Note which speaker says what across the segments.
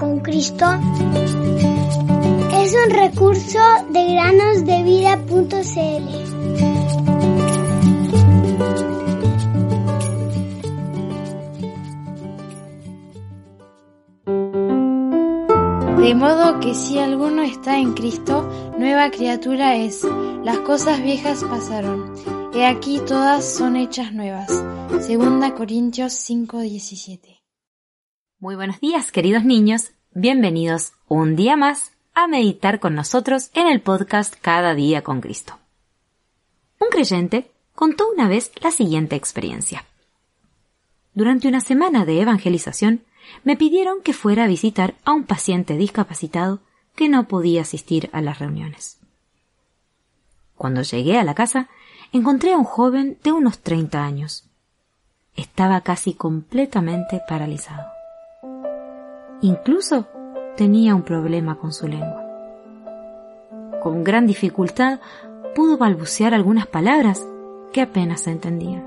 Speaker 1: con Cristo es un recurso de granosdevida.cl.
Speaker 2: De modo que si alguno está en Cristo, nueva criatura es. Las cosas viejas pasaron. He aquí todas son hechas nuevas. Segunda Corintios 5:17.
Speaker 3: Muy buenos días, queridos niños. Bienvenidos un día más a meditar con nosotros en el podcast Cada día con Cristo. Un creyente contó una vez la siguiente experiencia. Durante una semana de evangelización, me pidieron que fuera a visitar a un paciente discapacitado que no podía asistir a las reuniones. Cuando llegué a la casa, encontré a un joven de unos 30 años. Estaba casi completamente paralizado. Incluso tenía un problema con su lengua. Con gran dificultad pudo balbucear algunas palabras que apenas se entendían.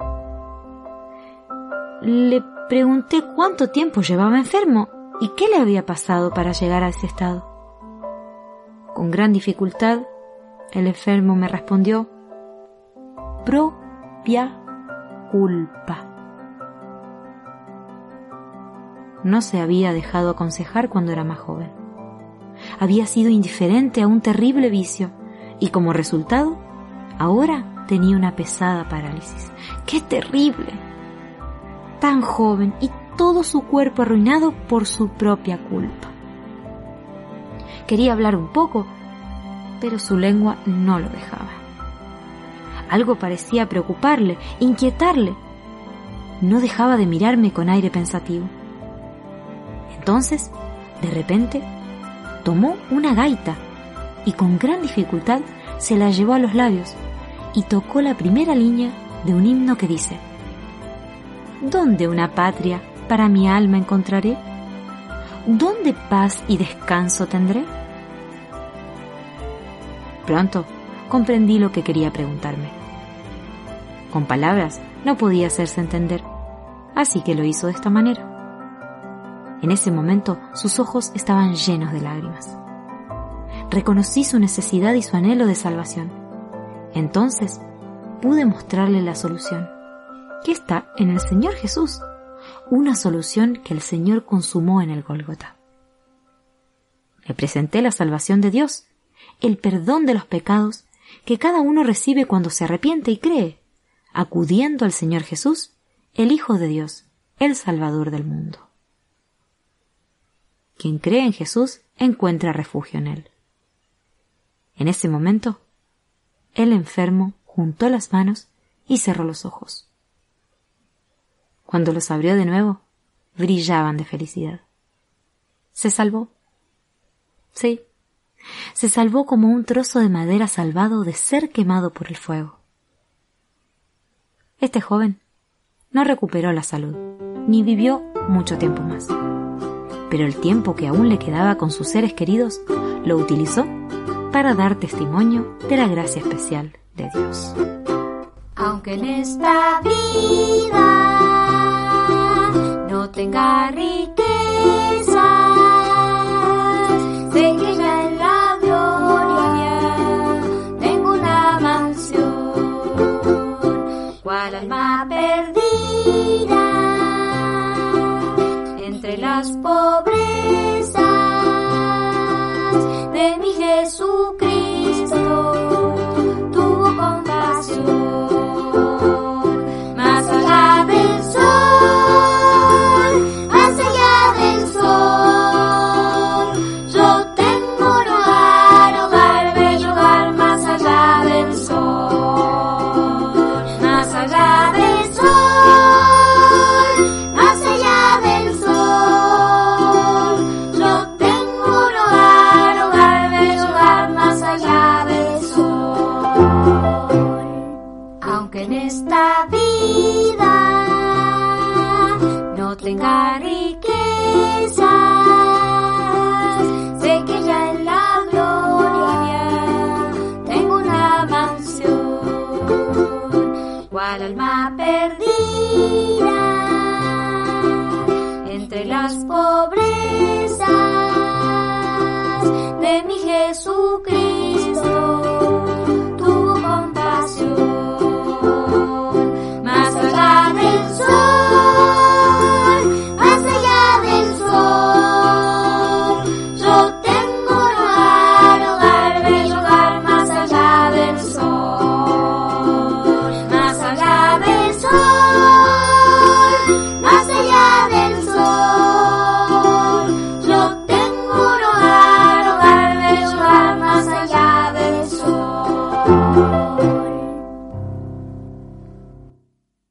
Speaker 3: Le pregunté cuánto tiempo llevaba enfermo y qué le había pasado para llegar a ese estado. Con gran dificultad, el enfermo me respondió, propia culpa. No se había dejado aconsejar cuando era más joven. Había sido indiferente a un terrible vicio y como resultado, ahora tenía una pesada parálisis. ¡Qué terrible! Tan joven y todo su cuerpo arruinado por su propia culpa. Quería hablar un poco, pero su lengua no lo dejaba. Algo parecía preocuparle, inquietarle. No dejaba de mirarme con aire pensativo. Entonces, de repente, tomó una gaita y con gran dificultad se la llevó a los labios y tocó la primera línea de un himno que dice, ¿Dónde una patria para mi alma encontraré? ¿Dónde paz y descanso tendré? Pronto comprendí lo que quería preguntarme. Con palabras no podía hacerse entender, así que lo hizo de esta manera. En ese momento sus ojos estaban llenos de lágrimas. Reconocí su necesidad y su anhelo de salvación. Entonces pude mostrarle la solución, que está en el Señor Jesús, una solución que el Señor consumó en el Gólgota. Le presenté la salvación de Dios, el perdón de los pecados que cada uno recibe cuando se arrepiente y cree, acudiendo al Señor Jesús, el Hijo de Dios, el Salvador del mundo. Quien cree en Jesús encuentra refugio en Él. En ese momento, el enfermo juntó las manos y cerró los ojos. Cuando los abrió de nuevo, brillaban de felicidad. Se salvó. Sí, se salvó como un trozo de madera salvado de ser quemado por el fuego. Este joven no recuperó la salud, ni vivió mucho tiempo más pero el tiempo que aún le quedaba con sus seres queridos lo utilizó para dar testimonio de la gracia especial de Dios.
Speaker 4: Aunque en esta vida no tenga riqueza, sé que ya en la gloria tengo una mansión, cual alma perdida las pobrezas de mi Jesucristo esta vida